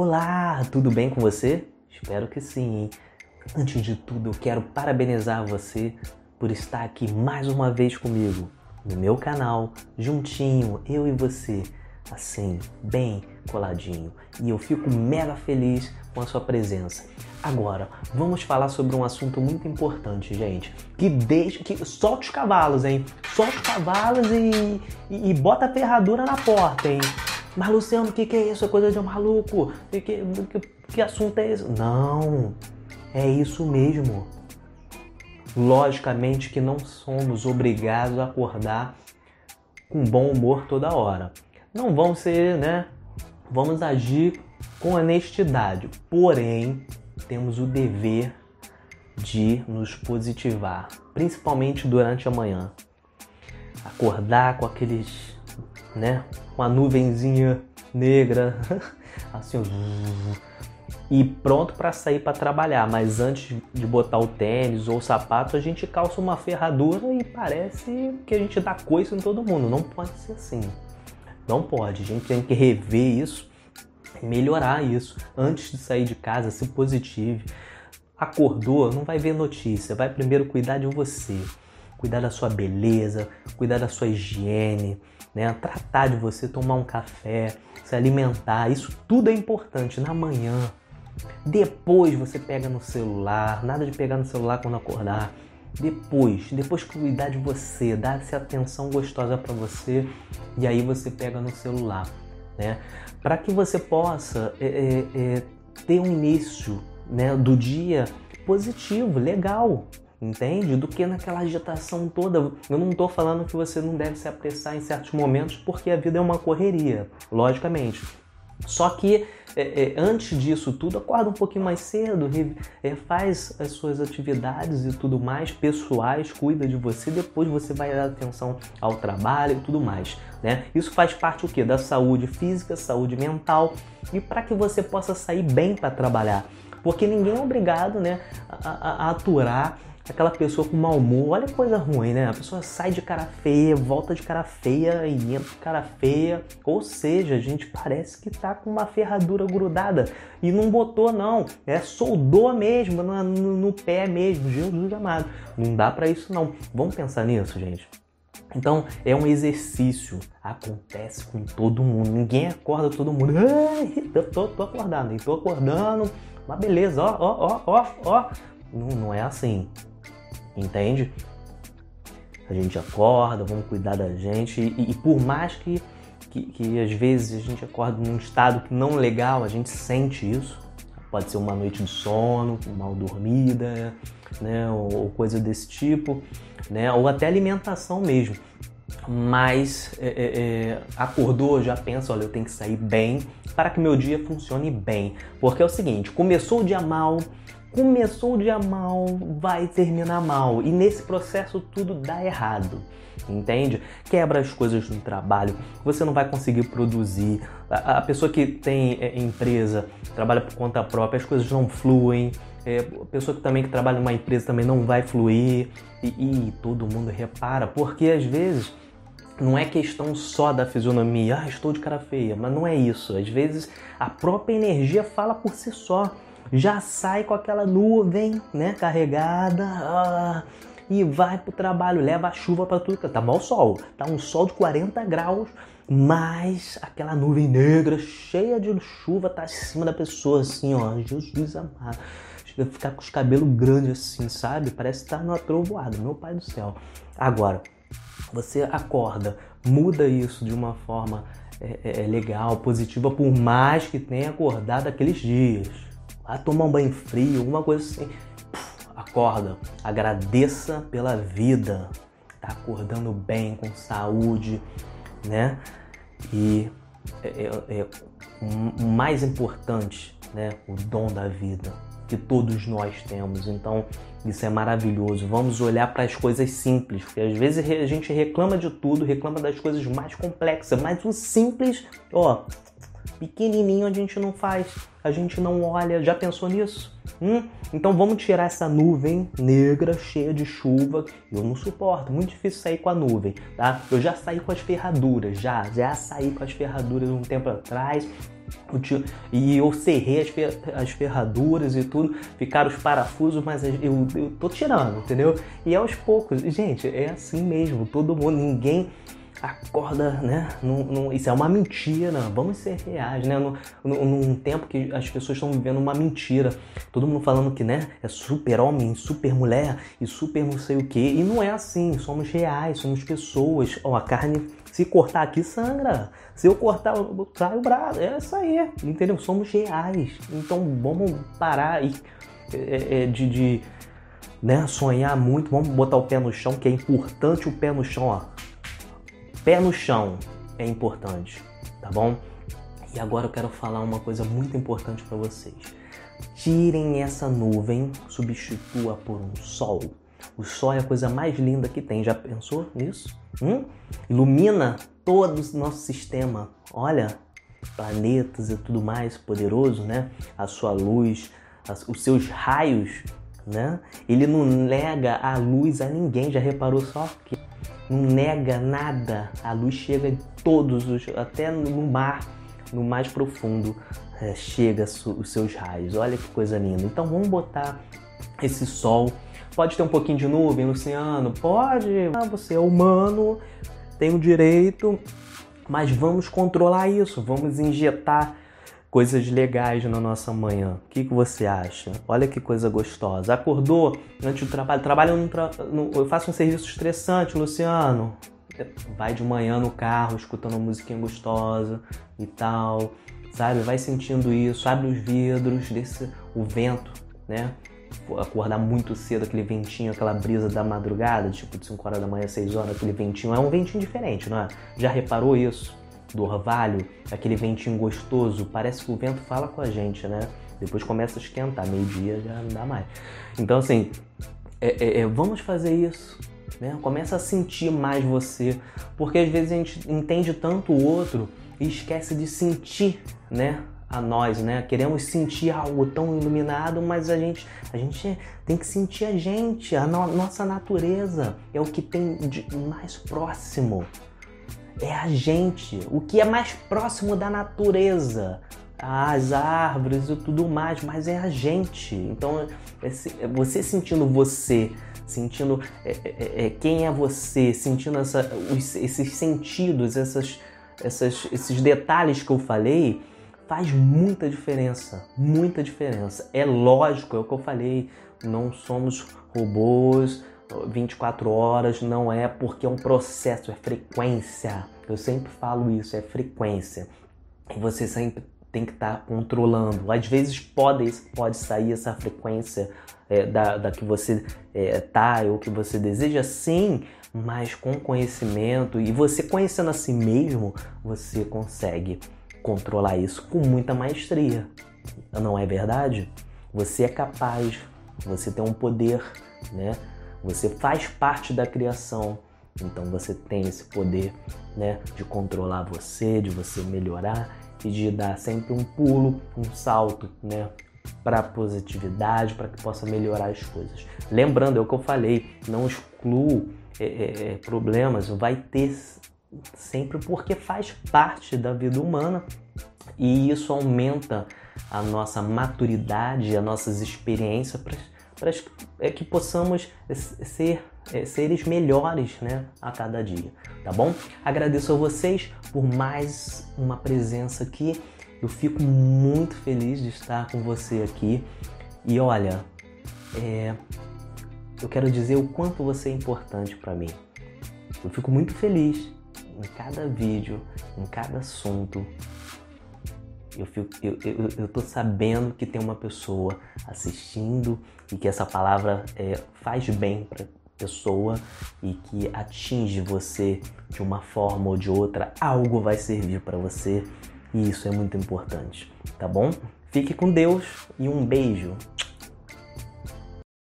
Olá, tudo bem com você? Espero que sim. Antes de tudo, eu quero parabenizar você por estar aqui mais uma vez comigo no meu canal, juntinho, eu e você, assim, bem coladinho. E eu fico mega feliz com a sua presença. Agora, vamos falar sobre um assunto muito importante, gente. Que deixa. que Solta os cavalos, hein? Solta os cavalos e, e, e bota a ferradura na porta, hein? Mas Luciano, o que, que é isso? É coisa de um maluco? Que, que, que, assunto é esse? Não, é isso mesmo. Logicamente que não somos obrigados a acordar com bom humor toda hora. Não vão ser, né? Vamos agir com honestidade. Porém, temos o dever de nos positivar, principalmente durante a manhã. Acordar com aqueles, né, com a nuvenzinha negra, assim, e pronto para sair para trabalhar. Mas antes de botar o tênis ou o sapato, a gente calça uma ferradura e parece que a gente dá coisa em todo mundo. Não pode ser assim. Não pode. A gente tem que rever isso, melhorar isso antes de sair de casa. Se positive. Acordou, não vai ver notícia. Vai primeiro cuidar de você, cuidar da sua beleza, cuidar da sua higiene né? Tratar de você, tomar um café, se alimentar, isso tudo é importante na manhã. Depois você pega no celular, nada de pegar no celular quando acordar. Depois, depois cuidar de você, dar essa atenção gostosa para você e aí você pega no celular, né? Para que você possa é, é, é, ter um início né, do dia positivo, legal, entende? Do que naquela agitação toda. Eu não estou falando que você não deve se apressar em certos momentos, porque a vida é uma correria, logicamente. Só que é, é, antes disso tudo, acorda um pouquinho mais cedo, é, faz as suas atividades e tudo mais pessoais, cuida de você, depois você vai dar atenção ao trabalho e tudo mais. Né? Isso faz parte o que? Da saúde física, saúde mental e para que você possa sair bem para trabalhar. Porque ninguém é obrigado né, a, a, a aturar aquela pessoa com mau humor. Olha coisa ruim, né? A pessoa sai de cara feia, volta de cara feia e entra de cara feia. Ou seja, a gente parece que tá com uma ferradura grudada e não botou, não. É soldou mesmo, no, no, pé mesmo. Jesus amado. Não dá para isso, não. Vamos pensar nisso, gente. Então é um exercício, acontece com todo mundo, ninguém acorda todo mundo. Eu tô, tô acordando, tô acordando, mas beleza, ó, ó, ó, ó, Não, não é assim entende? A gente acorda, vamos cuidar da gente e, e por mais que, que, que, às vezes a gente acorda num estado que não legal, a gente sente isso. Pode ser uma noite de sono, mal dormida, né, ou, coisa desse tipo, né, ou até alimentação mesmo. Mas é, é, é, acordou, já pensa, olha, eu tenho que sair bem para que meu dia funcione bem. Porque é o seguinte, começou o dia mal, começou o dia mal, vai terminar mal. E nesse processo tudo dá errado. Entende? Quebra as coisas no trabalho, você não vai conseguir produzir. A, a pessoa que tem é, empresa, trabalha por conta própria, as coisas não fluem. É, a pessoa que também que trabalha numa empresa também não vai fluir. E, e todo mundo repara, porque às vezes não é questão só da fisionomia, ah, estou de cara feia, mas não é isso. Às vezes a própria energia fala por si só já sai com aquela nuvem, né, carregada ah, e vai pro trabalho, leva a chuva para tudo. Tá mal sol, tá um sol de 40 graus, mas aquela nuvem negra cheia de chuva tá acima da pessoa assim, ó, Jesus amado. Chega a ficar com os cabelos grandes assim, sabe? Parece estar tá numa trovoada, meu pai do céu. Agora, você acorda, muda isso de uma forma é, é, é legal, positiva, por mais que tenha acordado aqueles dias vai tomar um banho frio, alguma coisa assim. acorda, agradeça pela vida, tá acordando bem, com saúde, né? E é, é, é o mais importante, né? O dom da vida que todos nós temos. Então, isso é maravilhoso. Vamos olhar para as coisas simples, porque às vezes a gente reclama de tudo, reclama das coisas mais complexas, mas o simples, ó, pequenininho a gente não faz, a gente não olha. Já pensou nisso? Hum? Então vamos tirar essa nuvem negra cheia de chuva. Eu não suporto, muito difícil sair com a nuvem, tá? Eu já saí com as ferraduras, já, já saí com as ferraduras um tempo atrás. E eu serrei as, as ferraduras e tudo, ficaram os parafusos, mas eu, eu tô tirando, entendeu? E aos poucos, gente, é assim mesmo, todo mundo, ninguém acorda, né? Isso é uma mentira, vamos ser reais, né? Num, num tempo que as pessoas estão vivendo uma mentira, todo mundo falando que, né? É super homem, super mulher e super não sei o que, e não é assim, somos reais, somos pessoas. Ó, a carne, se cortar aqui, sangra. Se eu cortar, sai o braço, é isso aí, entendeu? Somos reais, então vamos parar e, é, é, de, de né, sonhar muito, vamos botar o pé no chão, que é importante o pé no chão, ó pé no chão é importante, tá bom? E agora eu quero falar uma coisa muito importante para vocês. Tirem essa nuvem, substitua por um sol. O sol é a coisa mais linda que tem. Já pensou nisso? Hum? Ilumina todo o nosso sistema. Olha, planetas e tudo mais poderoso, né? A sua luz, os seus raios, né? Ele não nega a luz a ninguém. Já reparou só que não nega nada. A luz chega em todos os, até no mar, no mais profundo, é, chega os seus raios. Olha que coisa linda. Então vamos botar esse sol. Pode ter um pouquinho de nuvem, Luciano? Pode. Ah, você é humano, tem o direito, mas vamos controlar isso. Vamos injetar coisas legais na nossa manhã. O que, que você acha? Olha que coisa gostosa. Acordou antes do trabalho, trabalha no, no... eu faço um serviço estressante, Luciano. Vai de manhã no carro, escutando uma musiquinha gostosa e tal, sabe? Vai sentindo isso, abre os vidros, desse o vento, né? Acordar muito cedo, aquele ventinho, aquela brisa da madrugada, tipo de 5 horas da manhã, 6 horas, aquele ventinho. É um ventinho diferente, não é? Já reparou isso? Do orvalho, aquele ventinho gostoso, parece que o vento fala com a gente, né? Depois começa a esquentar, meio-dia já não dá mais. Então, assim, é, é, é, vamos fazer isso, né? Começa a sentir mais você, porque às vezes a gente entende tanto o outro e esquece de sentir, né? A nós, né? Queremos sentir algo tão iluminado, mas a gente, a gente tem que sentir a gente, a no, nossa natureza é o que tem de mais próximo é a gente, o que é mais próximo da natureza, as árvores e tudo mais, mas é a gente. Então, é você sentindo você, sentindo é, é, é, é, quem é você, sentindo essa, esses sentidos, essas, essas, esses detalhes que eu falei, faz muita diferença, muita diferença. É lógico, é o que eu falei, não somos robôs, 24 horas não é porque é um processo, é frequência. Eu sempre falo isso, é frequência. E você sempre tem que estar tá controlando. Às vezes pode, pode sair essa frequência é, da, da que você é, tá ou que você deseja, sim, mas com conhecimento e você conhecendo a si mesmo, você consegue controlar isso com muita maestria. Não é verdade? Você é capaz, você tem um poder, né? Você faz parte da criação, então você tem esse poder, né, de controlar você, de você melhorar e de dar sempre um pulo, um salto, né, para positividade, para que possa melhorar as coisas. Lembrando, é o que eu falei, não excluo é, é, é, problemas, vai ter sempre porque faz parte da vida humana e isso aumenta a nossa maturidade, as nossas experiências para é, que possamos ser é, seres melhores né, a cada dia, tá bom? Agradeço a vocês por mais uma presença aqui. Eu fico muito feliz de estar com você aqui. E olha, é, eu quero dizer o quanto você é importante para mim. Eu fico muito feliz em cada vídeo, em cada assunto, eu, fico, eu, eu, eu tô sabendo que tem uma pessoa assistindo e que essa palavra é, faz bem para pessoa e que atinge você de uma forma ou de outra, algo vai servir para você e isso é muito importante, tá bom? Fique com Deus e um beijo.